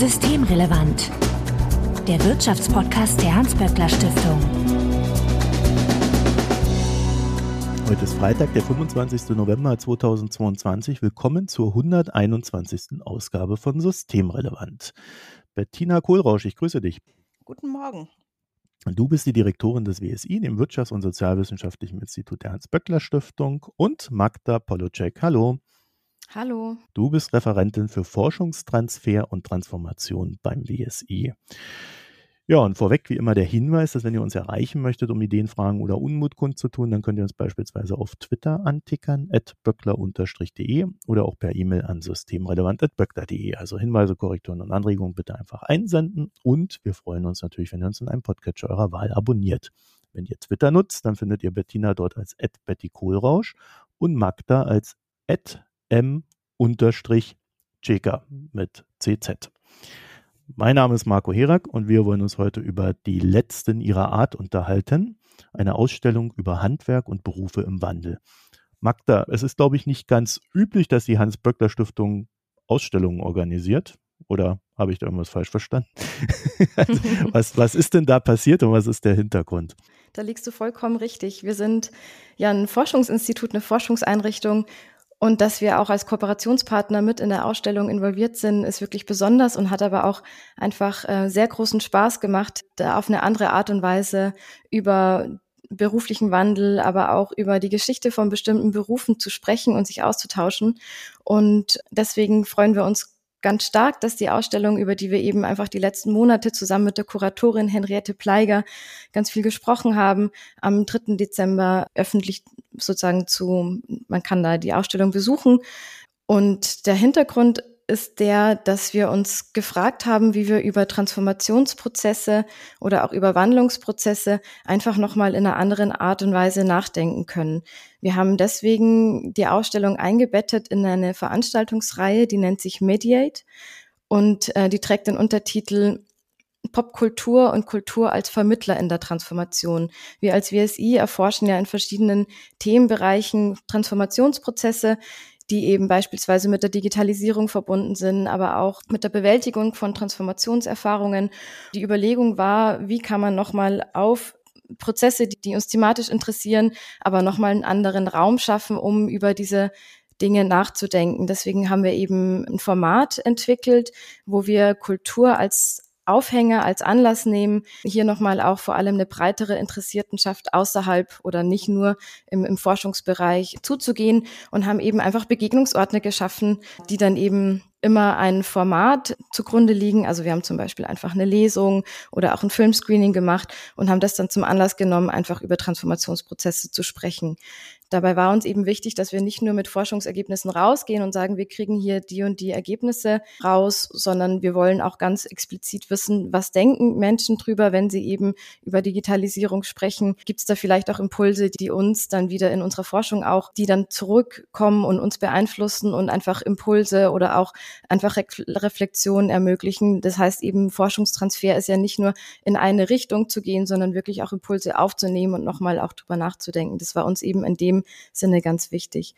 Systemrelevant. Der Wirtschaftspodcast der Hans-Böckler Stiftung. Heute ist Freitag, der 25. November 2022. Willkommen zur 121. Ausgabe von Systemrelevant. Bettina Kohlrausch, ich grüße dich. Guten Morgen. Du bist die Direktorin des WSI, dem Wirtschafts- und Sozialwissenschaftlichen Institut der Hans-Böckler Stiftung und Magda Polocek. Hallo. Hallo. Du bist Referentin für Forschungstransfer und Transformation beim WSI. Ja, und vorweg wie immer der Hinweis, dass wenn ihr uns erreichen möchtet, um Ideen, Fragen oder Unmut kundzutun, dann könnt ihr uns beispielsweise auf Twitter antickern, at böckler-de oder auch per E-Mail an systemrelevant.böckler.de. Also Hinweise, Korrekturen und Anregungen bitte einfach einsenden und wir freuen uns natürlich, wenn ihr uns in einem Podcatcher eurer Wahl abonniert. Wenn ihr Twitter nutzt, dann findet ihr Bettina dort als at Betty Kohlrausch und Magda als at m-cheka mit CZ. Mein Name ist Marco Herak und wir wollen uns heute über die letzten ihrer Art unterhalten. Eine Ausstellung über Handwerk und Berufe im Wandel. Magda, es ist, glaube ich, nicht ganz üblich, dass die Hans-Böckler-Stiftung Ausstellungen organisiert. Oder habe ich da irgendwas falsch verstanden? was, was ist denn da passiert und was ist der Hintergrund? Da liegst du vollkommen richtig. Wir sind ja ein Forschungsinstitut, eine Forschungseinrichtung und dass wir auch als Kooperationspartner mit in der Ausstellung involviert sind, ist wirklich besonders und hat aber auch einfach äh, sehr großen Spaß gemacht, da auf eine andere Art und Weise über beruflichen Wandel, aber auch über die Geschichte von bestimmten Berufen zu sprechen und sich auszutauschen. Und deswegen freuen wir uns ganz stark, dass die Ausstellung, über die wir eben einfach die letzten Monate zusammen mit der Kuratorin Henriette Pleiger ganz viel gesprochen haben, am 3. Dezember öffentlich sozusagen zu, man kann da die Ausstellung besuchen. Und der Hintergrund ist der, dass wir uns gefragt haben, wie wir über Transformationsprozesse oder auch über Wandlungsprozesse einfach nochmal in einer anderen Art und Weise nachdenken können. Wir haben deswegen die Ausstellung eingebettet in eine Veranstaltungsreihe, die nennt sich Mediate und äh, die trägt den Untertitel Popkultur und Kultur als Vermittler in der Transformation. Wir als WSI erforschen ja in verschiedenen Themenbereichen Transformationsprozesse, die eben beispielsweise mit der Digitalisierung verbunden sind, aber auch mit der Bewältigung von Transformationserfahrungen. Die Überlegung war, wie kann man nochmal auf Prozesse, die, die uns thematisch interessieren, aber nochmal einen anderen Raum schaffen, um über diese Dinge nachzudenken. Deswegen haben wir eben ein Format entwickelt, wo wir Kultur als Aufhänger als Anlass nehmen, hier nochmal auch vor allem eine breitere Interessiertenschaft außerhalb oder nicht nur im, im Forschungsbereich zuzugehen und haben eben einfach Begegnungsorte geschaffen, die dann eben immer ein Format zugrunde liegen. Also wir haben zum Beispiel einfach eine Lesung oder auch ein Filmscreening gemacht und haben das dann zum Anlass genommen, einfach über Transformationsprozesse zu sprechen. Dabei war uns eben wichtig, dass wir nicht nur mit Forschungsergebnissen rausgehen und sagen, wir kriegen hier die und die Ergebnisse raus, sondern wir wollen auch ganz explizit wissen, was denken Menschen drüber, wenn sie eben über Digitalisierung sprechen. Gibt es da vielleicht auch Impulse, die uns dann wieder in unserer Forschung auch, die dann zurückkommen und uns beeinflussen und einfach Impulse oder auch einfach Re Reflexionen ermöglichen. Das heißt eben, Forschungstransfer ist ja nicht nur in eine Richtung zu gehen, sondern wirklich auch Impulse aufzunehmen und nochmal auch drüber nachzudenken. Das war uns eben in dem Sinne ganz wichtig.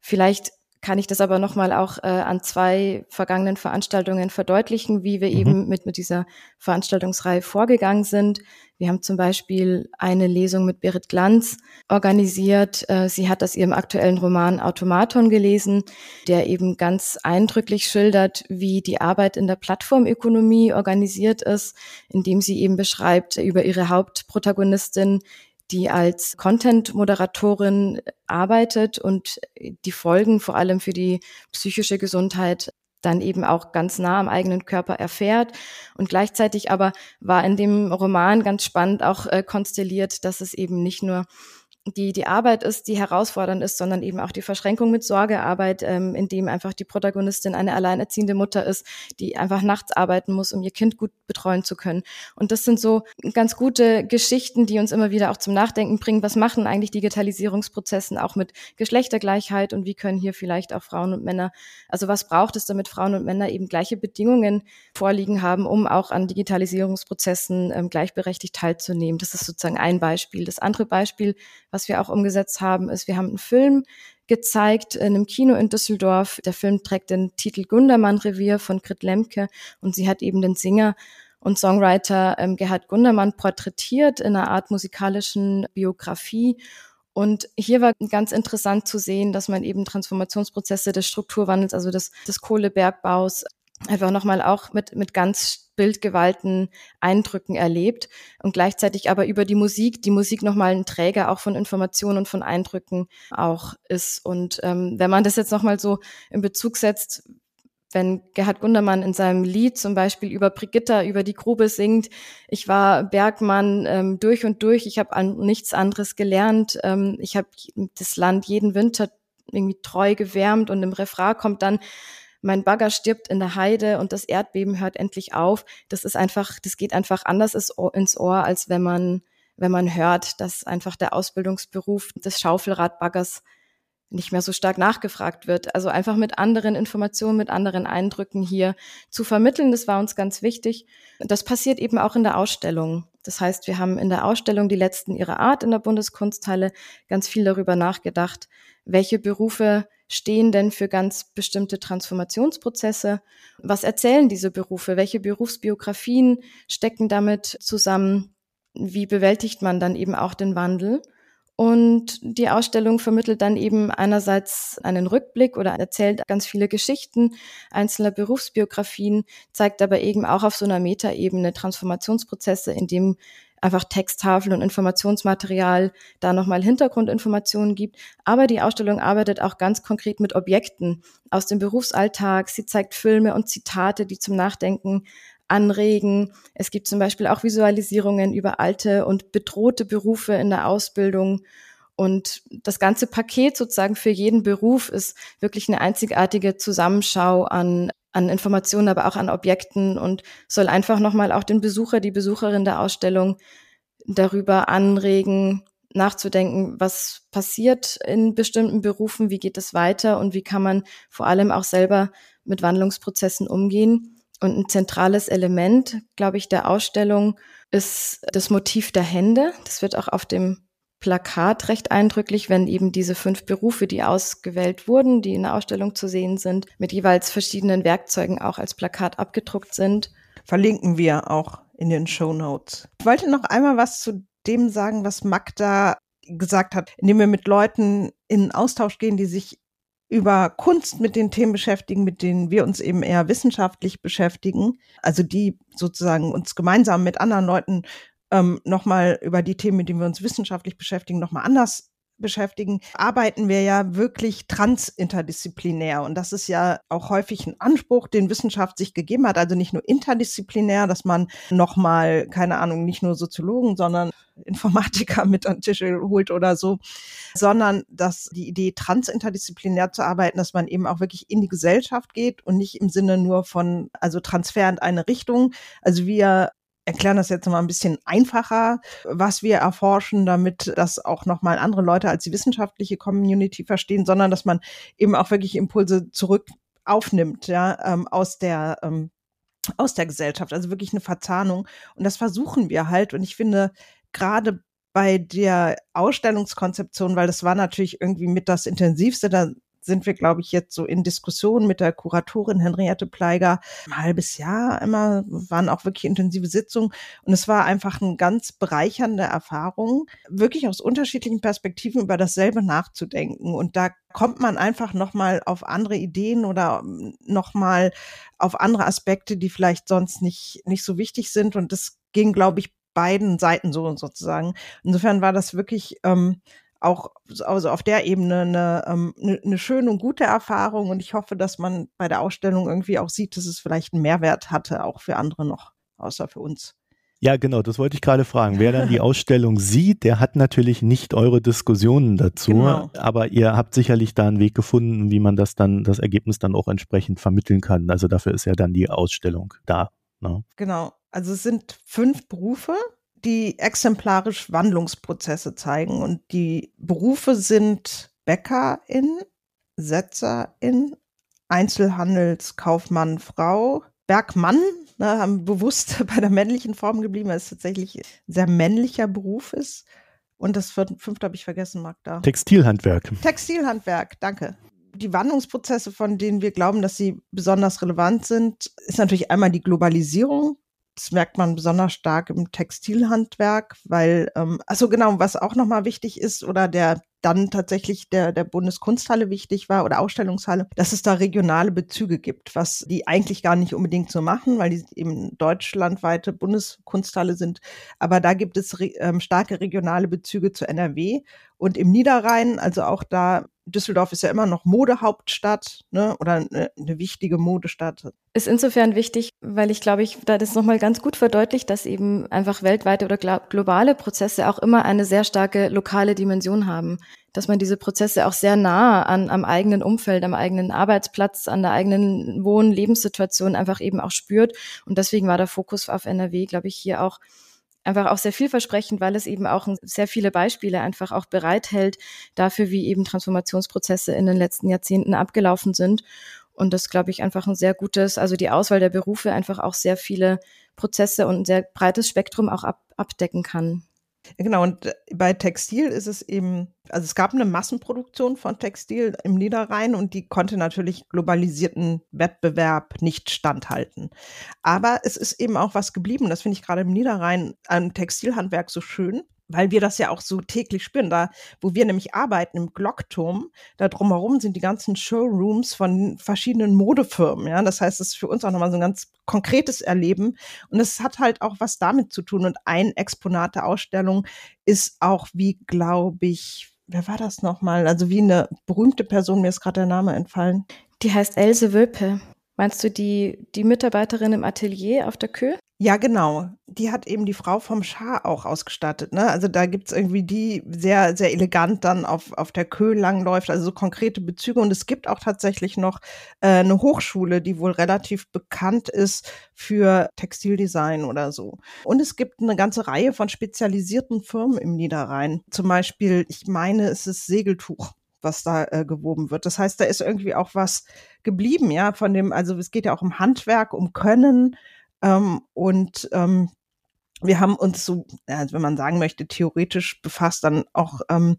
Vielleicht kann ich das aber nochmal auch äh, an zwei vergangenen Veranstaltungen verdeutlichen, wie wir mhm. eben mit, mit dieser Veranstaltungsreihe vorgegangen sind. Wir haben zum Beispiel eine Lesung mit Berit Glanz organisiert. Äh, sie hat aus ihrem aktuellen Roman Automaton gelesen, der eben ganz eindrücklich schildert, wie die Arbeit in der Plattformökonomie organisiert ist, indem sie eben beschreibt über ihre Hauptprotagonistin, die als Content-Moderatorin arbeitet und die Folgen vor allem für die psychische Gesundheit dann eben auch ganz nah am eigenen Körper erfährt. Und gleichzeitig aber war in dem Roman ganz spannend auch äh, konstelliert, dass es eben nicht nur die, die Arbeit ist, die herausfordernd ist, sondern eben auch die Verschränkung mit Sorgearbeit, ähm, in dem einfach die Protagonistin eine alleinerziehende Mutter ist, die einfach nachts arbeiten muss, um ihr Kind gut betreuen zu können. Und das sind so ganz gute Geschichten, die uns immer wieder auch zum Nachdenken bringen. Was machen eigentlich Digitalisierungsprozessen auch mit Geschlechtergleichheit und wie können hier vielleicht auch Frauen und Männer, also was braucht es, damit Frauen und Männer eben gleiche Bedingungen vorliegen haben, um auch an Digitalisierungsprozessen ähm, gleichberechtigt teilzunehmen. Das ist sozusagen ein Beispiel. Das andere Beispiel, was wir auch umgesetzt haben, ist, wir haben einen Film gezeigt in einem Kino in Düsseldorf. Der Film trägt den Titel Gundermann Revier von Grit Lemke und sie hat eben den Singer und Songwriter ähm, Gerhard Gundermann porträtiert in einer Art musikalischen Biografie. Und hier war ganz interessant zu sehen, dass man eben Transformationsprozesse des Strukturwandels, also des, des Kohlebergbaus, einfach nochmal auch mit, mit ganz bildgewalten Eindrücken erlebt und gleichzeitig aber über die Musik, die Musik nochmal ein Träger auch von Informationen und von Eindrücken auch ist. Und ähm, wenn man das jetzt nochmal so in Bezug setzt, wenn Gerhard Gundermann in seinem Lied zum Beispiel über Brigitta, über die Grube singt, ich war Bergmann ähm, durch und durch, ich habe an nichts anderes gelernt, ähm, ich habe das Land jeden Winter irgendwie treu gewärmt und im Refrain kommt dann mein Bagger stirbt in der Heide und das Erdbeben hört endlich auf. Das ist einfach, das geht einfach anders ins Ohr, als wenn man, wenn man hört, dass einfach der Ausbildungsberuf des Schaufelradbaggers nicht mehr so stark nachgefragt wird. Also einfach mit anderen Informationen, mit anderen Eindrücken hier zu vermitteln, das war uns ganz wichtig. Das passiert eben auch in der Ausstellung. Das heißt, wir haben in der Ausstellung die letzten ihrer Art in der Bundeskunsthalle ganz viel darüber nachgedacht, welche Berufe stehen denn für ganz bestimmte Transformationsprozesse? Was erzählen diese Berufe? Welche Berufsbiografien stecken damit zusammen? Wie bewältigt man dann eben auch den Wandel? Und die Ausstellung vermittelt dann eben einerseits einen Rückblick oder erzählt ganz viele Geschichten einzelner Berufsbiografien, zeigt aber eben auch auf so einer Metaebene Transformationsprozesse, in dem einfach Texttafeln und Informationsmaterial da nochmal Hintergrundinformationen gibt. Aber die Ausstellung arbeitet auch ganz konkret mit Objekten aus dem Berufsalltag. Sie zeigt Filme und Zitate, die zum Nachdenken anregen. Es gibt zum Beispiel auch Visualisierungen über alte und bedrohte Berufe in der Ausbildung. Und das ganze Paket sozusagen für jeden Beruf ist wirklich eine einzigartige Zusammenschau an an Informationen, aber auch an Objekten und soll einfach nochmal auch den Besucher, die Besucherin der Ausstellung darüber anregen, nachzudenken, was passiert in bestimmten Berufen, wie geht es weiter und wie kann man vor allem auch selber mit Wandlungsprozessen umgehen. Und ein zentrales Element, glaube ich, der Ausstellung ist das Motiv der Hände. Das wird auch auf dem Plakat recht eindrücklich, wenn eben diese fünf Berufe, die ausgewählt wurden, die in der Ausstellung zu sehen sind, mit jeweils verschiedenen Werkzeugen auch als Plakat abgedruckt sind. Verlinken wir auch in den Show Notes. Ich wollte noch einmal was zu dem sagen, was Magda gesagt hat, indem wir mit Leuten in Austausch gehen, die sich über Kunst mit den Themen beschäftigen, mit denen wir uns eben eher wissenschaftlich beschäftigen, also die sozusagen uns gemeinsam mit anderen Leuten ähm, nochmal über die Themen, mit denen wir uns wissenschaftlich beschäftigen, nochmal anders beschäftigen, arbeiten wir ja wirklich transinterdisziplinär. Und das ist ja auch häufig ein Anspruch, den Wissenschaft sich gegeben hat. Also nicht nur interdisziplinär, dass man nochmal, keine Ahnung, nicht nur Soziologen, sondern Informatiker mit an den Tisch holt oder so, sondern dass die Idee, transinterdisziplinär zu arbeiten, dass man eben auch wirklich in die Gesellschaft geht und nicht im Sinne nur von, also Transfer in eine Richtung. Also wir erklären das jetzt mal ein bisschen einfacher, was wir erforschen, damit das auch nochmal andere Leute als die wissenschaftliche Community verstehen, sondern dass man eben auch wirklich Impulse zurück aufnimmt, ja, ähm, aus der ähm, aus der Gesellschaft, also wirklich eine Verzahnung. Und das versuchen wir halt. Und ich finde, gerade bei der Ausstellungskonzeption, weil das war natürlich irgendwie mit das Intensivste, da sind wir, glaube ich, jetzt so in Diskussion mit der Kuratorin Henriette Pleiger. Ein halbes Jahr immer, waren auch wirklich intensive Sitzungen. Und es war einfach eine ganz bereichernde Erfahrung, wirklich aus unterschiedlichen Perspektiven über dasselbe nachzudenken. Und da kommt man einfach nochmal auf andere Ideen oder nochmal auf andere Aspekte, die vielleicht sonst nicht, nicht so wichtig sind. Und das ging, glaube ich, beiden Seiten so und sozusagen. Insofern war das wirklich ähm, auch also auf der Ebene eine, ähm, eine, eine schöne und gute Erfahrung und ich hoffe, dass man bei der Ausstellung irgendwie auch sieht, dass es vielleicht einen Mehrwert hatte, auch für andere noch, außer für uns. Ja, genau, das wollte ich gerade fragen. Wer dann die Ausstellung sieht, der hat natürlich nicht eure Diskussionen dazu, genau. aber ihr habt sicherlich da einen Weg gefunden, wie man das dann, das Ergebnis dann auch entsprechend vermitteln kann. Also dafür ist ja dann die Ausstellung da. Ne? Genau. Also es sind fünf Berufe, die exemplarisch Wandlungsprozesse zeigen. Und die Berufe sind Bäckerin, Setzerin, Einzelhandelskaufmann, Frau, Bergmann, ne, haben bewusst bei der männlichen Form geblieben, weil es tatsächlich ein sehr männlicher Beruf ist. Und das fünfte habe ich vergessen, Magda. Textilhandwerk. Textilhandwerk, danke. Die Wandlungsprozesse, von denen wir glauben, dass sie besonders relevant sind, ist natürlich einmal die Globalisierung. Das merkt man besonders stark im Textilhandwerk, weil, ähm, also genau, was auch nochmal wichtig ist oder der dann tatsächlich der, der Bundeskunsthalle wichtig war oder Ausstellungshalle, dass es da regionale Bezüge gibt, was die eigentlich gar nicht unbedingt so machen, weil die eben deutschlandweite Bundeskunsthalle sind. Aber da gibt es re, ähm, starke regionale Bezüge zu NRW und im Niederrhein, also auch da Düsseldorf ist ja immer noch Modehauptstadt ne, oder eine, eine wichtige Modestadt. Ist insofern wichtig, weil ich glaube, ich da das nochmal ganz gut verdeutlicht, dass eben einfach weltweite oder globale Prozesse auch immer eine sehr starke lokale Dimension haben. Dass man diese Prozesse auch sehr nah an, am eigenen Umfeld, am eigenen Arbeitsplatz, an der eigenen Wohn-, Lebenssituation einfach eben auch spürt. Und deswegen war der Fokus auf NRW, glaube ich, hier auch einfach auch sehr vielversprechend, weil es eben auch sehr viele Beispiele einfach auch bereithält dafür, wie eben Transformationsprozesse in den letzten Jahrzehnten abgelaufen sind. Und das, glaube ich, einfach ein sehr gutes, also die Auswahl der Berufe einfach auch sehr viele Prozesse und ein sehr breites Spektrum auch ab, abdecken kann. Genau, und äh, bei Textil ist es eben, also es gab eine Massenproduktion von Textil im Niederrhein und die konnte natürlich globalisierten Wettbewerb nicht standhalten. Aber es ist eben auch was geblieben, das finde ich gerade im Niederrhein am Textilhandwerk so schön weil wir das ja auch so täglich spüren. Da, wo wir nämlich arbeiten, im Glockturm, da drumherum sind die ganzen Showrooms von verschiedenen Modefirmen. Ja, das heißt, es ist für uns auch nochmal so ein ganz konkretes Erleben. Und es hat halt auch was damit zu tun. Und ein Exponat der Ausstellung ist auch, wie glaube ich, wer war das nochmal? Also wie eine berühmte Person, mir ist gerade der Name entfallen. Die heißt Else Wölpe. Meinst du die, die Mitarbeiterin im Atelier auf der Kö? Ja, genau. Die hat eben die Frau vom Schah auch ausgestattet. Ne? Also da gibt's irgendwie die sehr, sehr elegant dann auf, auf der Kö langläuft, also so konkrete Bezüge. Und es gibt auch tatsächlich noch äh, eine Hochschule, die wohl relativ bekannt ist für Textildesign oder so. Und es gibt eine ganze Reihe von spezialisierten Firmen im Niederrhein. Zum Beispiel, ich meine, es ist Segeltuch was da äh, gewoben wird. Das heißt, da ist irgendwie auch was geblieben, ja, von dem, also es geht ja auch um Handwerk, um Können ähm, und ähm, wir haben uns so, also wenn man sagen möchte, theoretisch befasst, dann auch ähm,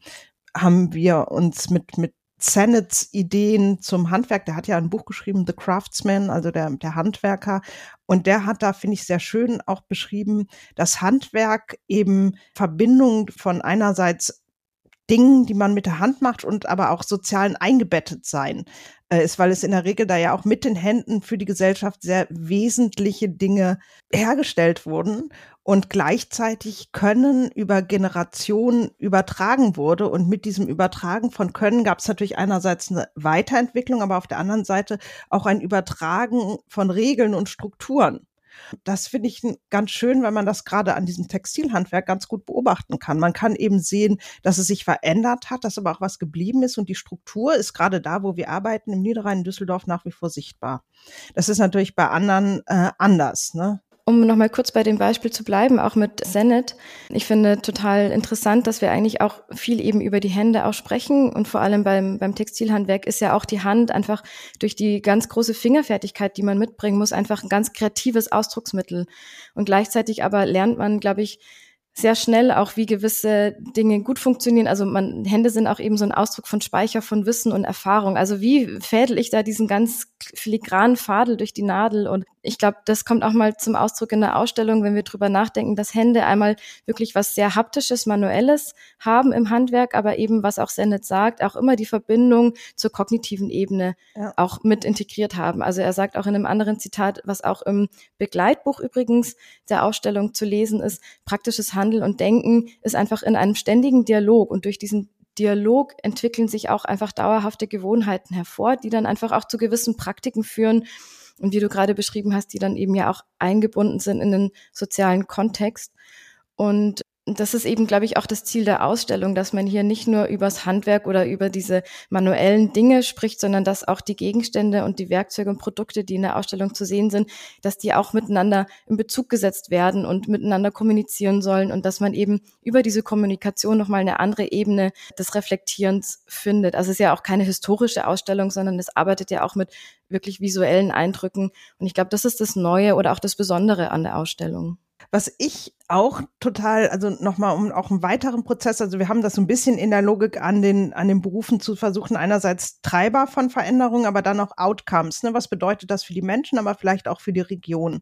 haben wir uns mit, mit Zenets Ideen zum Handwerk, der hat ja ein Buch geschrieben, The Craftsman, also der, der Handwerker. Und der hat da, finde ich, sehr schön auch beschrieben, dass Handwerk eben Verbindung von einerseits Dingen, die man mit der Hand macht und aber auch sozialen eingebettet sein ist, weil es in der Regel da ja auch mit den Händen für die Gesellschaft sehr wesentliche Dinge hergestellt wurden und gleichzeitig Können über Generationen übertragen wurde. Und mit diesem Übertragen von Können gab es natürlich einerseits eine Weiterentwicklung, aber auf der anderen Seite auch ein Übertragen von Regeln und Strukturen. Das finde ich ganz schön, weil man das gerade an diesem Textilhandwerk ganz gut beobachten kann. Man kann eben sehen, dass es sich verändert hat, dass aber auch was geblieben ist und die Struktur ist gerade da, wo wir arbeiten, im Niederrhein in Düsseldorf nach wie vor sichtbar. Das ist natürlich bei anderen äh, anders. Ne? Um nochmal kurz bei dem Beispiel zu bleiben, auch mit Senet. Ich finde total interessant, dass wir eigentlich auch viel eben über die Hände auch sprechen. Und vor allem beim, beim Textilhandwerk ist ja auch die Hand einfach durch die ganz große Fingerfertigkeit, die man mitbringen muss, einfach ein ganz kreatives Ausdrucksmittel. Und gleichzeitig aber lernt man, glaube ich, sehr schnell auch, wie gewisse Dinge gut funktionieren. Also man, Hände sind auch eben so ein Ausdruck von Speicher von Wissen und Erfahrung. Also wie fädel ich da diesen ganz filigranen Fadel durch die Nadel? Und ich glaube, das kommt auch mal zum Ausdruck in der Ausstellung, wenn wir drüber nachdenken, dass Hände einmal wirklich was sehr haptisches, manuelles haben im Handwerk, aber eben, was auch Sendet sagt, auch immer die Verbindung zur kognitiven Ebene ja. auch mit integriert haben. Also er sagt auch in einem anderen Zitat, was auch im Begleitbuch übrigens der Ausstellung zu lesen ist, praktisches Handeln und Denken ist einfach in einem ständigen Dialog und durch diesen Dialog entwickeln sich auch einfach dauerhafte Gewohnheiten hervor, die dann einfach auch zu gewissen Praktiken führen und wie du gerade beschrieben hast, die dann eben ja auch eingebunden sind in den sozialen Kontext. Und das ist eben, glaube ich, auch das Ziel der Ausstellung, dass man hier nicht nur übers Handwerk oder über diese manuellen Dinge spricht, sondern dass auch die Gegenstände und die Werkzeuge und Produkte, die in der Ausstellung zu sehen sind, dass die auch miteinander in Bezug gesetzt werden und miteinander kommunizieren sollen und dass man eben über diese Kommunikation nochmal eine andere Ebene des Reflektierens findet. Also es ist ja auch keine historische Ausstellung, sondern es arbeitet ja auch mit wirklich visuellen Eindrücken. Und ich glaube, das ist das Neue oder auch das Besondere an der Ausstellung. Was ich auch total, also nochmal um auch einen weiteren Prozess, also wir haben das so ein bisschen in der Logik an den, an den Berufen zu versuchen, einerseits Treiber von Veränderungen, aber dann auch Outcomes. Ne? Was bedeutet das für die Menschen, aber vielleicht auch für die Region?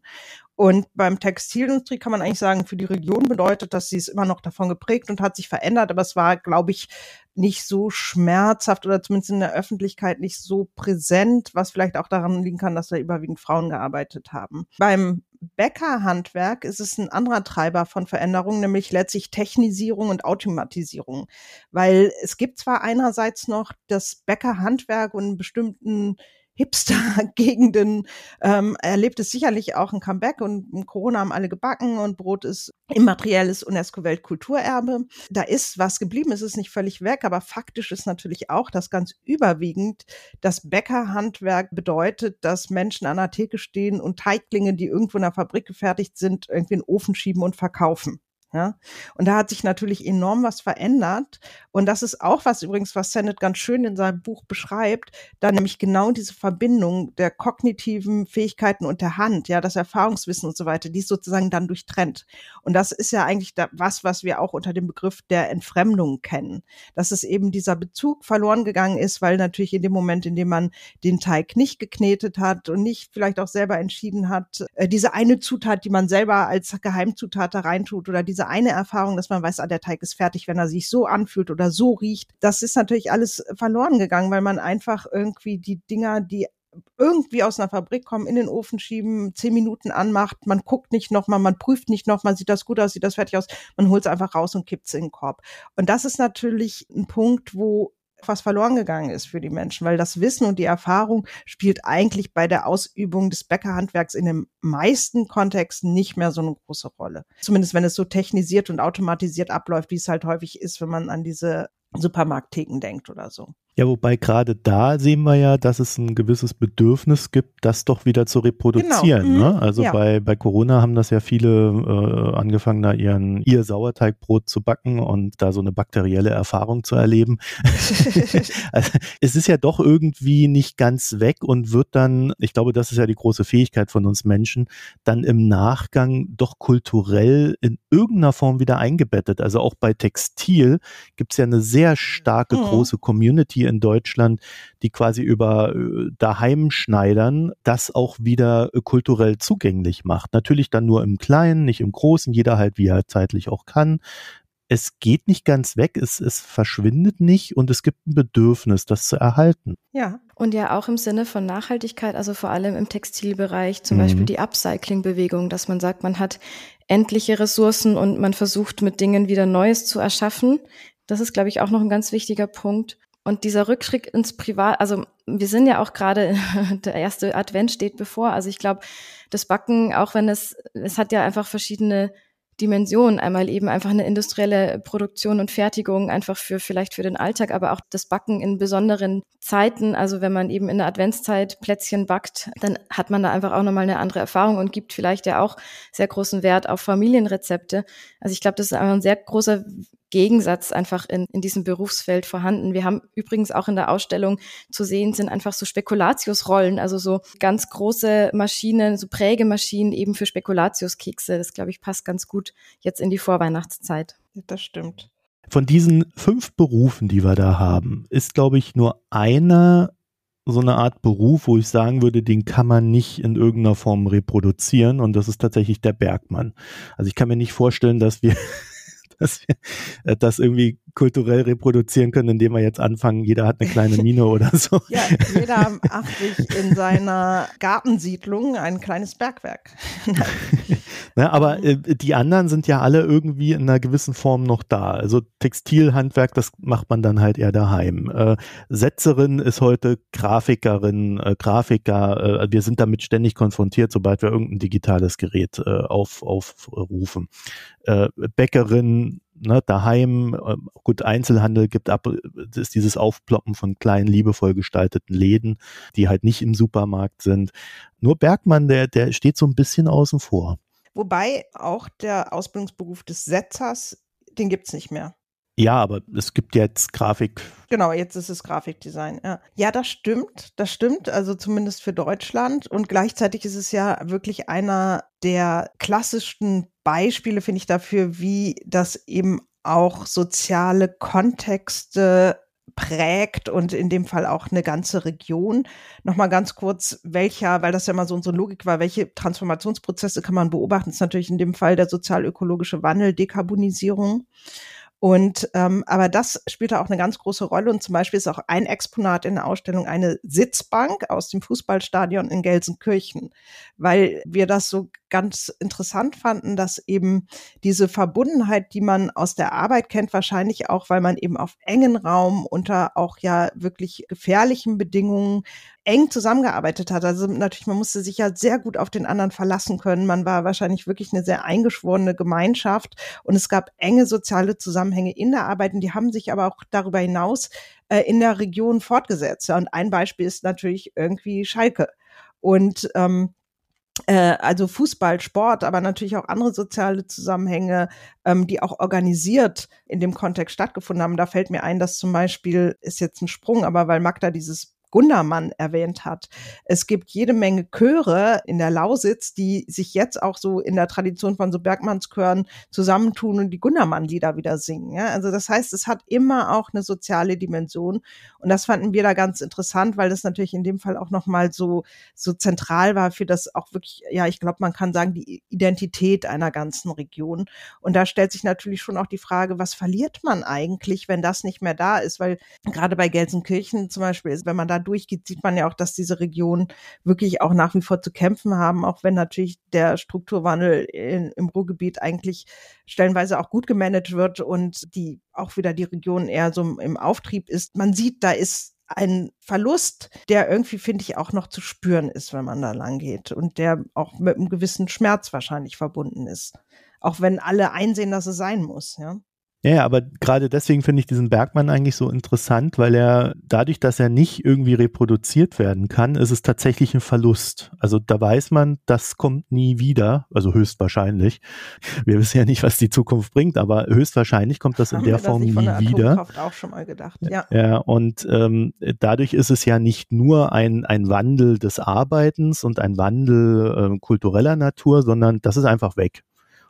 Und beim Textilindustrie kann man eigentlich sagen, für die Region bedeutet dass sie ist immer noch davon geprägt und hat sich verändert, aber es war, glaube ich, nicht so schmerzhaft oder zumindest in der Öffentlichkeit nicht so präsent, was vielleicht auch daran liegen kann, dass da überwiegend Frauen gearbeitet haben. Beim Bäckerhandwerk ist es ein anderer Treiber von Veränderungen, nämlich letztlich Technisierung und Automatisierung. Weil es gibt zwar einerseits noch das Bäckerhandwerk und einen bestimmten Hipster-Gegenden ähm, erlebt es sicherlich auch ein Comeback und Corona haben alle gebacken und Brot ist immaterielles UNESCO-Weltkulturerbe. Da ist was geblieben, es ist nicht völlig weg, aber faktisch ist natürlich auch, dass ganz überwiegend das Bäckerhandwerk bedeutet, dass Menschen an der Theke stehen und Teiglinge, die irgendwo in der Fabrik gefertigt sind, irgendwie in den Ofen schieben und verkaufen. Ja, und da hat sich natürlich enorm was verändert. Und das ist auch was übrigens, was Sennett ganz schön in seinem Buch beschreibt, da nämlich genau diese Verbindung der kognitiven Fähigkeiten und der Hand, ja, das Erfahrungswissen und so weiter, die ist sozusagen dann durchtrennt. Und das ist ja eigentlich da was, was wir auch unter dem Begriff der Entfremdung kennen. Dass es eben dieser Bezug verloren gegangen ist, weil natürlich in dem Moment, in dem man den Teig nicht geknetet hat und nicht vielleicht auch selber entschieden hat, äh, diese eine Zutat, die man selber als Geheimzutat da reintut oder diese eine Erfahrung, dass man weiß, ah, der Teig ist fertig, wenn er sich so anfühlt oder so riecht. Das ist natürlich alles verloren gegangen, weil man einfach irgendwie die Dinger, die irgendwie aus einer Fabrik kommen, in den Ofen schieben, zehn Minuten anmacht, man guckt nicht nochmal, man prüft nicht nochmal, sieht das gut aus, sieht das fertig aus, man holt es einfach raus und kippt es in den Korb. Und das ist natürlich ein Punkt, wo was verloren gegangen ist für die Menschen, weil das Wissen und die Erfahrung spielt eigentlich bei der Ausübung des Bäckerhandwerks in den meisten Kontexten nicht mehr so eine große Rolle. Zumindest wenn es so technisiert und automatisiert abläuft, wie es halt häufig ist, wenn man an diese Supermarkttheken denkt oder so. Ja, wobei gerade da sehen wir ja, dass es ein gewisses Bedürfnis gibt, das doch wieder zu reproduzieren. Genau. Ne? Mhm. Also ja. bei, bei Corona haben das ja viele äh, angefangen, da ihren, ihr Sauerteigbrot zu backen und da so eine bakterielle Erfahrung zu erleben. also, es ist ja doch irgendwie nicht ganz weg und wird dann, ich glaube, das ist ja die große Fähigkeit von uns Menschen, dann im Nachgang doch kulturell in irgendeiner Form wieder eingebettet. Also auch bei Textil gibt es ja eine sehr starke, mhm. große Community hier in Deutschland, die quasi über äh, daheim schneidern, das auch wieder äh, kulturell zugänglich macht. Natürlich dann nur im Kleinen, nicht im Großen, jeder halt wie er zeitlich auch kann. Es geht nicht ganz weg, es, es verschwindet nicht und es gibt ein Bedürfnis, das zu erhalten. Ja, und ja auch im Sinne von Nachhaltigkeit, also vor allem im Textilbereich, zum mhm. Beispiel die Upcycling-Bewegung, dass man sagt, man hat endliche Ressourcen und man versucht mit Dingen wieder Neues zu erschaffen. Das ist, glaube ich, auch noch ein ganz wichtiger Punkt. Und dieser Rückschritt ins Privat, also wir sind ja auch gerade, der erste Advent steht bevor. Also ich glaube, das Backen, auch wenn es, es hat ja einfach verschiedene Dimensionen. Einmal eben einfach eine industrielle Produktion und Fertigung, einfach für vielleicht für den Alltag, aber auch das Backen in besonderen Zeiten. Also wenn man eben in der Adventszeit Plätzchen backt, dann hat man da einfach auch nochmal eine andere Erfahrung und gibt vielleicht ja auch sehr großen Wert auf Familienrezepte. Also ich glaube, das ist ein sehr großer Gegensatz einfach in, in diesem Berufsfeld vorhanden. Wir haben übrigens auch in der Ausstellung zu sehen, sind einfach so Spekulatiusrollen, also so ganz große Maschinen, so Prägemaschinen eben für Spekulatiuskekse. Das, glaube ich, passt ganz gut jetzt in die Vorweihnachtszeit. Das stimmt. Von diesen fünf Berufen, die wir da haben, ist, glaube ich, nur einer so eine Art Beruf, wo ich sagen würde, den kann man nicht in irgendeiner Form reproduzieren und das ist tatsächlich der Bergmann. Also ich kann mir nicht vorstellen, dass wir dass wir äh, das irgendwie kulturell reproduzieren können, indem wir jetzt anfangen, jeder hat eine kleine Mine oder so. Ja, jeder macht sich in seiner Gartensiedlung ein kleines Bergwerk. ne, aber äh, die anderen sind ja alle irgendwie in einer gewissen Form noch da. Also Textilhandwerk, das macht man dann halt eher daheim. Äh, Setzerin ist heute Grafikerin, äh, Grafiker. Äh, wir sind damit ständig konfrontiert, sobald wir irgendein digitales Gerät äh, auf, aufrufen. Äh, Bäckerin, ne, daheim, äh, gut, Einzelhandel gibt ab, ist dieses Aufploppen von kleinen, liebevoll gestalteten Läden, die halt nicht im Supermarkt sind. Nur Bergmann, der, der steht so ein bisschen außen vor. Wobei auch der Ausbildungsberuf des Setzers, den gibt's nicht mehr. Ja, aber es gibt jetzt Grafik. Genau, jetzt ist es Grafikdesign. Ja. ja, das stimmt. Das stimmt. Also zumindest für Deutschland. Und gleichzeitig ist es ja wirklich einer der klassischsten Beispiele, finde ich, dafür, wie das eben auch soziale Kontexte prägt und in dem Fall auch eine ganze Region. Nochmal ganz kurz, welcher, weil das ja mal so unsere Logik war, welche Transformationsprozesse kann man beobachten? Das ist natürlich in dem Fall der sozial-ökologische Wandel, Dekarbonisierung. Und ähm, aber das spielt da auch eine ganz große Rolle. Und zum Beispiel ist auch ein Exponat in der Ausstellung eine Sitzbank aus dem Fußballstadion in Gelsenkirchen, weil wir das so ganz interessant fanden, dass eben diese Verbundenheit, die man aus der Arbeit kennt, wahrscheinlich auch, weil man eben auf engen Raum unter auch ja wirklich gefährlichen Bedingungen eng zusammengearbeitet hat. Also natürlich, man musste sich ja sehr gut auf den anderen verlassen können. Man war wahrscheinlich wirklich eine sehr eingeschworene Gemeinschaft und es gab enge soziale Zusammenhänge in der Arbeit und die haben sich aber auch darüber hinaus äh, in der Region fortgesetzt. Und ein Beispiel ist natürlich irgendwie Schalke. Und ähm, äh, also Fußball, Sport, aber natürlich auch andere soziale Zusammenhänge, ähm, die auch organisiert in dem Kontext stattgefunden haben. Da fällt mir ein, dass zum Beispiel, ist jetzt ein Sprung, aber weil Magda dieses Gundermann erwähnt hat. Es gibt jede Menge Chöre in der Lausitz, die sich jetzt auch so in der Tradition von so Bergmannschören zusammentun und die Gundermann-Lieder wieder singen. Ja? Also das heißt, es hat immer auch eine soziale Dimension. Und das fanden wir da ganz interessant, weil das natürlich in dem Fall auch nochmal so, so zentral war für das auch wirklich, ja, ich glaube, man kann sagen, die Identität einer ganzen Region. Und da stellt sich natürlich schon auch die Frage, was verliert man eigentlich, wenn das nicht mehr da ist? Weil gerade bei Gelsenkirchen zum Beispiel ist, wenn man da durchgeht, sieht man ja auch, dass diese Regionen wirklich auch nach wie vor zu kämpfen haben, auch wenn natürlich der Strukturwandel in, im Ruhrgebiet eigentlich stellenweise auch gut gemanagt wird und die auch wieder die Region eher so im Auftrieb ist. Man sieht, da ist ein Verlust, der irgendwie, finde ich, auch noch zu spüren ist, wenn man da lang geht und der auch mit einem gewissen Schmerz wahrscheinlich verbunden ist. Auch wenn alle einsehen, dass es sein muss, ja. Ja, aber gerade deswegen finde ich diesen Bergmann eigentlich so interessant, weil er dadurch, dass er nicht irgendwie reproduziert werden kann, ist es tatsächlich ein Verlust. Also da weiß man, das kommt nie wieder, also höchstwahrscheinlich. Wir wissen ja nicht, was die Zukunft bringt, aber höchstwahrscheinlich kommt das in der Form nie wieder. auch schon mal gedacht. Ja, ja und ähm, dadurch ist es ja nicht nur ein, ein Wandel des Arbeitens und ein Wandel äh, kultureller Natur, sondern das ist einfach weg.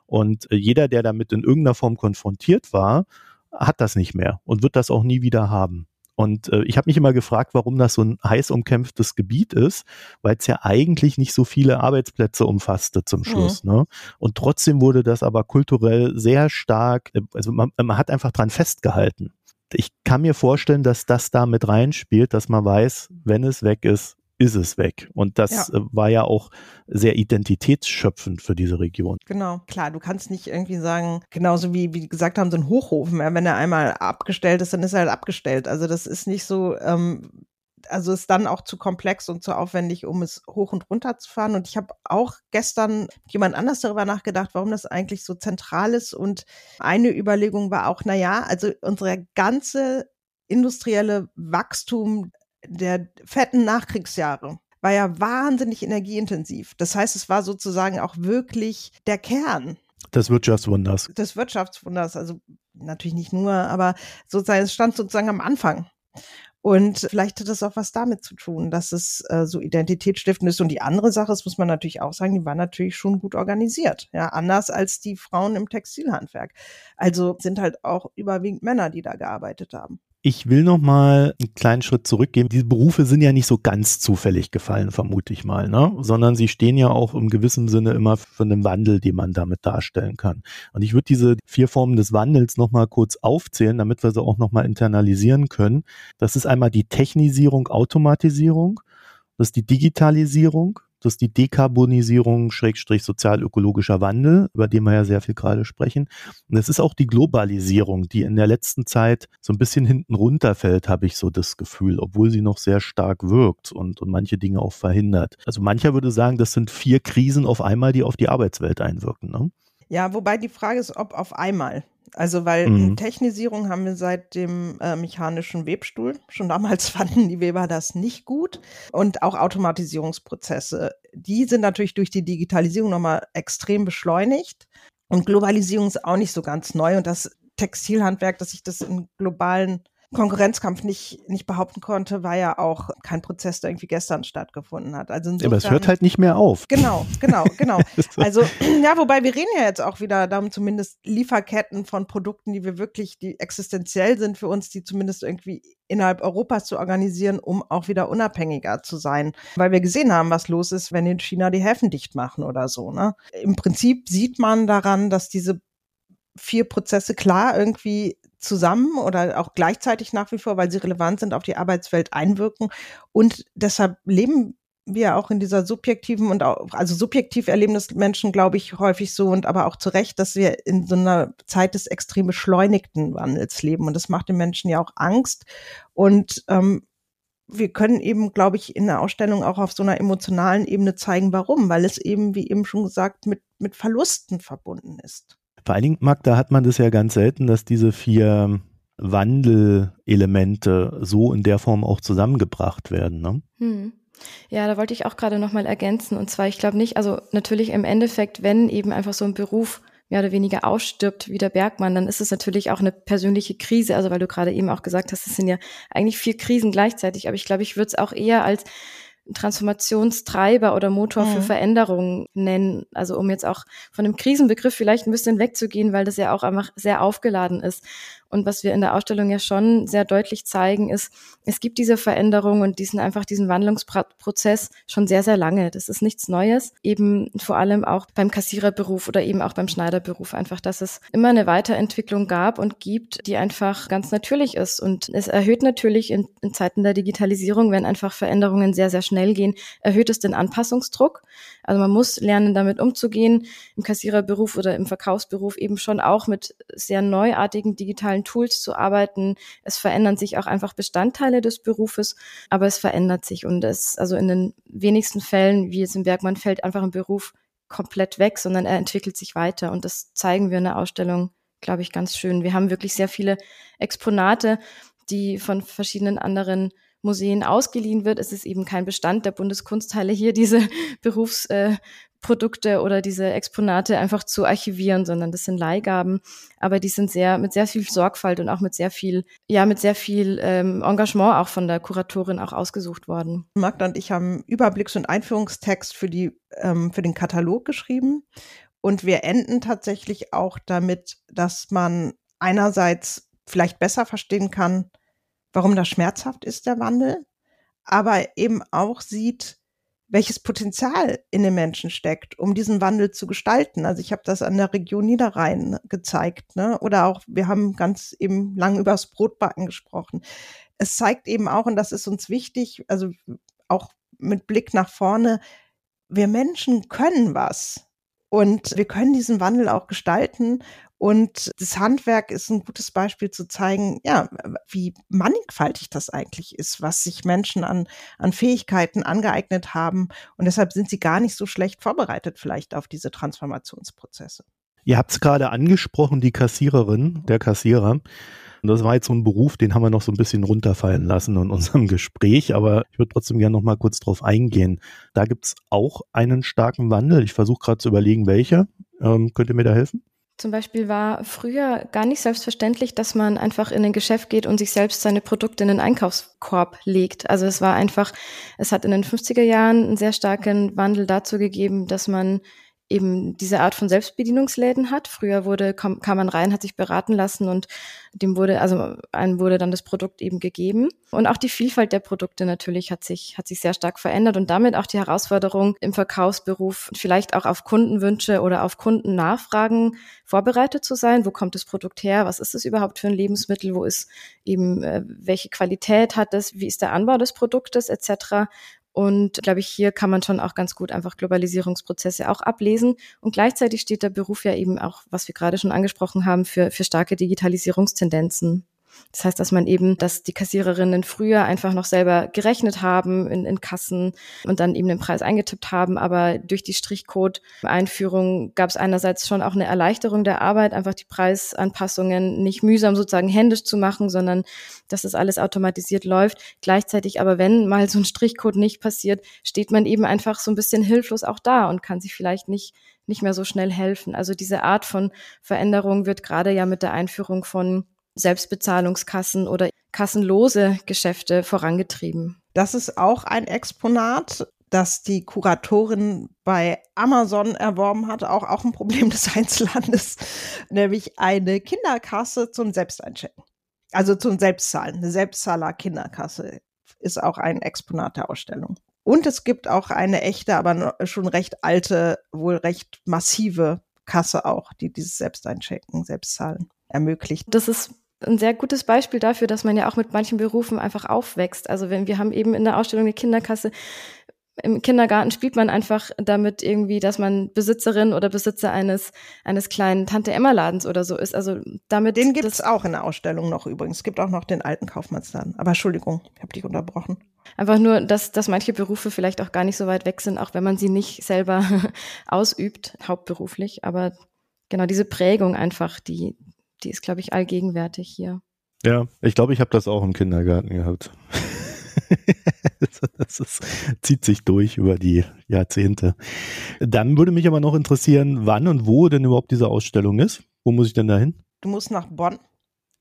Und äh, jeder, der damit in irgendeiner Form konfrontiert war, hat das nicht mehr und wird das auch nie wieder haben. Und äh, ich habe mich immer gefragt, warum das so ein heiß umkämpftes Gebiet ist, weil es ja eigentlich nicht so viele Arbeitsplätze umfasste zum mhm. Schluss. Mhm. Ne? Und trotzdem wurde das aber kulturell sehr stark, äh, also man, man hat einfach dran festgehalten. Ich kann mir vorstellen, dass das da mit reinspielt, dass man weiß, wenn es weg ist, ist es weg. Und das ja. Äh, war ja auch sehr identitätsschöpfend für diese Region. Genau, klar, du kannst nicht irgendwie sagen, genauso wie, wie gesagt haben, so ein Hochofen, wenn er einmal abgestellt ist, dann ist er halt abgestellt. Also das ist nicht so, ähm, also ist dann auch zu komplex und zu aufwendig, um es hoch und runter zu fahren. Und ich habe auch gestern jemand anders darüber nachgedacht, warum das eigentlich so zentral ist. Und eine Überlegung war auch, na ja, also unsere ganze industrielle Wachstum der fetten Nachkriegsjahre war ja wahnsinnig energieintensiv. Das heißt, es war sozusagen auch wirklich der Kern des Wirtschaftswunders. Des Wirtschaftswunders, also natürlich nicht nur, aber sozusagen, es stand sozusagen am Anfang. Und vielleicht hat das auch was damit zu tun, dass es äh, so identitätsstiftend ist. Und die andere Sache, das muss man natürlich auch sagen, die war natürlich schon gut organisiert. Ja, anders als die Frauen im Textilhandwerk. Also sind halt auch überwiegend Männer, die da gearbeitet haben. Ich will noch mal einen kleinen Schritt zurückgehen. Diese Berufe sind ja nicht so ganz zufällig gefallen, vermute ich mal, ne? sondern sie stehen ja auch im gewissen Sinne immer für einen Wandel, den man damit darstellen kann. Und ich würde diese vier Formen des Wandels noch mal kurz aufzählen, damit wir sie auch noch mal internalisieren können. Das ist einmal die Technisierung, Automatisierung, das ist die Digitalisierung, das ist die Dekarbonisierung, Schrägstrich sozial-ökologischer Wandel, über den wir ja sehr viel gerade sprechen. Und es ist auch die Globalisierung, die in der letzten Zeit so ein bisschen hinten runterfällt, habe ich so das Gefühl, obwohl sie noch sehr stark wirkt und, und manche Dinge auch verhindert. Also mancher würde sagen, das sind vier Krisen auf einmal, die auf die Arbeitswelt einwirken. Ne? Ja, wobei die Frage ist, ob auf einmal. Also, weil mhm. Technisierung haben wir seit dem äh, mechanischen Webstuhl. Schon damals fanden die Weber das nicht gut. Und auch Automatisierungsprozesse, die sind natürlich durch die Digitalisierung nochmal extrem beschleunigt. Und Globalisierung ist auch nicht so ganz neu. Und das Textilhandwerk, dass sich das in globalen Konkurrenzkampf nicht, nicht behaupten konnte, war ja auch kein Prozess, der irgendwie gestern stattgefunden hat. Also insofern, Aber es hört halt nicht mehr auf. Genau, genau, genau. also, ja, wobei wir reden ja jetzt auch wieder darum, zumindest Lieferketten von Produkten, die wir wirklich, die existenziell sind für uns, die zumindest irgendwie innerhalb Europas zu organisieren, um auch wieder unabhängiger zu sein. Weil wir gesehen haben, was los ist, wenn in China die Häfen dicht machen oder so. Ne? Im Prinzip sieht man daran, dass diese vier Prozesse klar irgendwie zusammen oder auch gleichzeitig nach wie vor, weil sie relevant sind, auf die Arbeitswelt einwirken. Und deshalb leben wir auch in dieser subjektiven und auch, also subjektiv erleben das Menschen, glaube ich, häufig so und aber auch zu Recht, dass wir in so einer Zeit des extrem beschleunigten Wandels leben. Und das macht den Menschen ja auch Angst. Und ähm, wir können eben, glaube ich, in der Ausstellung auch auf so einer emotionalen Ebene zeigen, warum, weil es eben, wie eben schon gesagt, mit, mit Verlusten verbunden ist. Vor allen Dingen, Magda, hat man das ja ganz selten, dass diese vier Wandelelemente so in der Form auch zusammengebracht werden. Ne? Hm. Ja, da wollte ich auch gerade nochmal ergänzen. Und zwar, ich glaube nicht, also natürlich im Endeffekt, wenn eben einfach so ein Beruf mehr oder weniger ausstirbt wie der Bergmann, dann ist es natürlich auch eine persönliche Krise. Also weil du gerade eben auch gesagt hast, es sind ja eigentlich vier Krisen gleichzeitig. Aber ich glaube, ich würde es auch eher als Transformationstreiber oder Motor mhm. für Veränderungen nennen. Also um jetzt auch von dem Krisenbegriff vielleicht ein bisschen wegzugehen, weil das ja auch einfach sehr aufgeladen ist. Und was wir in der Ausstellung ja schon sehr deutlich zeigen, ist, es gibt diese Veränderung und diesen einfach diesen Wandlungsprozess schon sehr, sehr lange. Das ist nichts Neues. Eben vor allem auch beim Kassiererberuf oder eben auch beim Schneiderberuf einfach, dass es immer eine Weiterentwicklung gab und gibt, die einfach ganz natürlich ist. Und es erhöht natürlich in, in Zeiten der Digitalisierung, wenn einfach Veränderungen sehr, sehr schnell gehen, erhöht es den Anpassungsdruck. Also man muss lernen, damit umzugehen, im Kassiererberuf oder im Verkaufsberuf eben schon auch mit sehr neuartigen digitalen Tools zu arbeiten. Es verändern sich auch einfach Bestandteile des Berufes, aber es verändert sich und es, also in den wenigsten Fällen, wie jetzt im Bergmann, fällt einfach ein Beruf komplett weg, sondern er entwickelt sich weiter und das zeigen wir in der Ausstellung, glaube ich, ganz schön. Wir haben wirklich sehr viele Exponate, die von verschiedenen anderen Museen ausgeliehen wird. Es ist eben kein Bestand der Bundeskunsthalle hier, diese Berufsprodukte äh, oder diese Exponate einfach zu archivieren, sondern das sind Leihgaben. Aber die sind sehr, mit sehr viel Sorgfalt und auch mit sehr viel, ja, mit sehr viel ähm, Engagement auch von der Kuratorin auch ausgesucht worden. Magda und ich haben Überblicks- und Einführungstext für die, ähm, für den Katalog geschrieben. Und wir enden tatsächlich auch damit, dass man einerseits vielleicht besser verstehen kann, warum das schmerzhaft ist, der Wandel, aber eben auch sieht, welches Potenzial in den Menschen steckt, um diesen Wandel zu gestalten. Also ich habe das an der Region Niederrhein gezeigt, ne? Oder auch, wir haben ganz eben lang über das Brotbacken gesprochen. Es zeigt eben auch, und das ist uns wichtig, also auch mit Blick nach vorne, wir Menschen können was. Und wir können diesen Wandel auch gestalten. Und das Handwerk ist ein gutes Beispiel zu zeigen, ja, wie mannigfaltig das eigentlich ist, was sich Menschen an, an Fähigkeiten angeeignet haben. Und deshalb sind sie gar nicht so schlecht vorbereitet vielleicht auf diese Transformationsprozesse. Ihr habt es gerade angesprochen, die Kassiererin, der Kassierer. Und das war jetzt so ein Beruf, den haben wir noch so ein bisschen runterfallen lassen in unserem Gespräch, aber ich würde trotzdem gerne noch mal kurz drauf eingehen. Da gibt es auch einen starken Wandel. Ich versuche gerade zu überlegen, welcher. Ähm, könnt ihr mir da helfen? Zum Beispiel war früher gar nicht selbstverständlich, dass man einfach in ein Geschäft geht und sich selbst seine Produkte in den Einkaufskorb legt. Also es war einfach, es hat in den 50er Jahren einen sehr starken Wandel dazu gegeben, dass man eben diese Art von Selbstbedienungsläden hat. Früher wurde, kam, kam man rein, hat sich beraten lassen und dem wurde, also einem wurde dann das Produkt eben gegeben. Und auch die Vielfalt der Produkte natürlich hat sich, hat sich sehr stark verändert und damit auch die Herausforderung im Verkaufsberuf, vielleicht auch auf Kundenwünsche oder auf Kundennachfragen vorbereitet zu sein. Wo kommt das Produkt her? Was ist es überhaupt für ein Lebensmittel? Wo ist eben, äh, welche Qualität hat es? Wie ist der Anbau des Produktes etc.? Und glaube ich, hier kann man schon auch ganz gut einfach Globalisierungsprozesse auch ablesen. Und gleichzeitig steht der Beruf ja eben auch, was wir gerade schon angesprochen haben, für, für starke Digitalisierungstendenzen. Das heißt, dass man eben, dass die Kassiererinnen früher einfach noch selber gerechnet haben in, in Kassen und dann eben den Preis eingetippt haben. Aber durch die Strichcode-Einführung gab es einerseits schon auch eine Erleichterung der Arbeit, einfach die Preisanpassungen nicht mühsam sozusagen händisch zu machen, sondern dass das alles automatisiert läuft. Gleichzeitig aber, wenn mal so ein Strichcode nicht passiert, steht man eben einfach so ein bisschen hilflos auch da und kann sich vielleicht nicht nicht mehr so schnell helfen. Also diese Art von Veränderung wird gerade ja mit der Einführung von Selbstbezahlungskassen oder kassenlose Geschäfte vorangetrieben. Das ist auch ein Exponat, das die Kuratorin bei Amazon erworben hat, auch, auch ein Problem des Einzellandes, nämlich eine Kinderkasse zum Selbsteinchecken. Also zum Selbstzahlen. Eine Selbstzahler-Kinderkasse ist auch ein Exponat der Ausstellung. Und es gibt auch eine echte, aber schon recht alte, wohl recht massive Kasse auch, die dieses Selbsteinchecken, Selbstzahlen ermöglicht. Das ist ein sehr gutes Beispiel dafür, dass man ja auch mit manchen Berufen einfach aufwächst. Also wenn wir haben eben in der Ausstellung eine Kinderkasse, im Kindergarten spielt man einfach damit irgendwie, dass man Besitzerin oder Besitzer eines, eines kleinen Tante-Emma-Ladens oder so ist. Also damit. Den gibt es auch in der Ausstellung noch übrigens. Es gibt auch noch den alten Kaufmannsladen. Aber Entschuldigung, ich habe dich unterbrochen. Einfach nur, dass, dass manche Berufe vielleicht auch gar nicht so weit weg sind, auch wenn man sie nicht selber ausübt, hauptberuflich. Aber genau diese Prägung einfach, die, die ist, glaube ich, allgegenwärtig hier. Ja, ich glaube, ich habe das auch im Kindergarten gehabt. das ist, zieht sich durch über die Jahrzehnte. Dann würde mich aber noch interessieren, wann und wo denn überhaupt diese Ausstellung ist. Wo muss ich denn da hin? Du musst nach Bonn.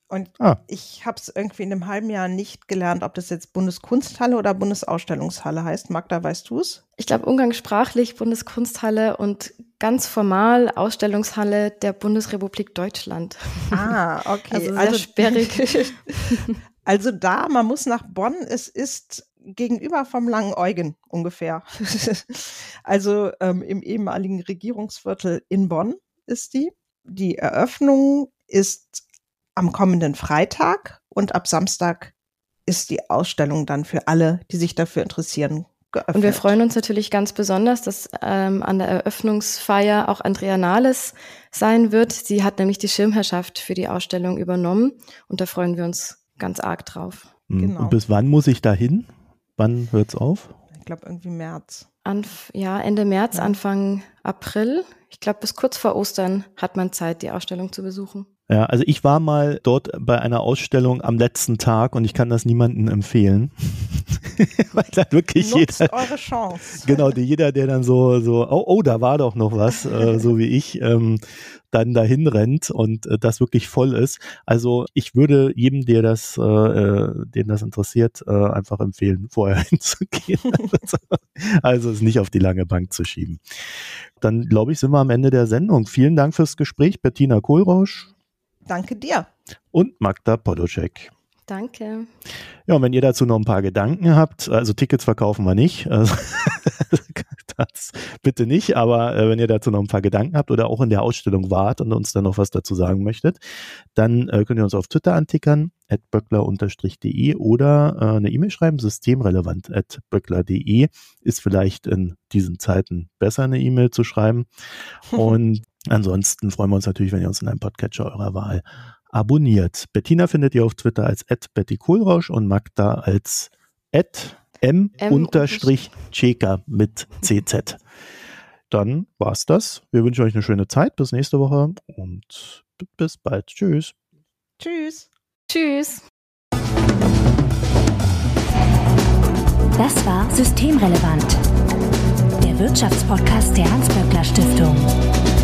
Und ah. ich habe es irgendwie in einem halben Jahr nicht gelernt, ob das jetzt Bundeskunsthalle oder Bundesausstellungshalle heißt. Magda, weißt du es? Ich glaube umgangssprachlich Bundeskunsthalle und ganz formal Ausstellungshalle der Bundesrepublik Deutschland. Ah, okay. Also sehr also, sperrig. also da, man muss nach Bonn. Es ist gegenüber vom Langen Eugen ungefähr. also ähm, im ehemaligen Regierungsviertel in Bonn ist die. Die Eröffnung ist am kommenden Freitag und ab Samstag ist die Ausstellung dann für alle, die sich dafür interessieren, geöffnet. Und wir freuen uns natürlich ganz besonders, dass ähm, an der Eröffnungsfeier auch Andrea Nahles sein wird. Sie hat nämlich die Schirmherrschaft für die Ausstellung übernommen und da freuen wir uns ganz arg drauf. Mhm. Genau. Und bis wann muss ich da hin? Wann hört's auf? Ich glaube irgendwie März. Anf ja, Ende März, ja. Anfang April. Ich glaube, bis kurz vor Ostern hat man Zeit, die Ausstellung zu besuchen. Ja, also ich war mal dort bei einer Ausstellung am letzten Tag und ich kann das niemandem empfehlen. Weil da wirklich Nutzt jeder. eure Chance. Genau, die, jeder, der dann so, so, oh, oh, da war doch noch was, äh, so wie ich, ähm, dann dahin rennt und äh, das wirklich voll ist. Also ich würde jedem, der das, äh, äh den das interessiert, äh, einfach empfehlen, vorher hinzugehen. also es nicht auf die lange Bank zu schieben. Dann glaube ich, sind wir am Ende der Sendung. Vielen Dank fürs Gespräch, Bettina Kohlrausch. Danke dir. Und Magda Podocek. Danke. Ja, und wenn ihr dazu noch ein paar Gedanken habt, also Tickets verkaufen wir nicht, also das bitte nicht, aber äh, wenn ihr dazu noch ein paar Gedanken habt oder auch in der Ausstellung wart und uns dann noch was dazu sagen möchtet, dann äh, könnt ihr uns auf Twitter antickern, at böckler-de oder äh, eine E-Mail schreiben, systemrelevant at böckler.de ist vielleicht in diesen Zeiten besser, eine E-Mail zu schreiben. Und ansonsten freuen wir uns natürlich, wenn ihr uns in einem Podcatcher eurer Wahl abonniert. Bettina findet ihr auf Twitter als Betty Kohlrausch und Magda als m-cheka mit cz. Dann war's das. Wir wünschen euch eine schöne Zeit. Bis nächste Woche und bis bald. Tschüss. Tschüss. Tschüss. Das war Systemrelevant, der Wirtschaftspodcast der Hans-Böckler Stiftung.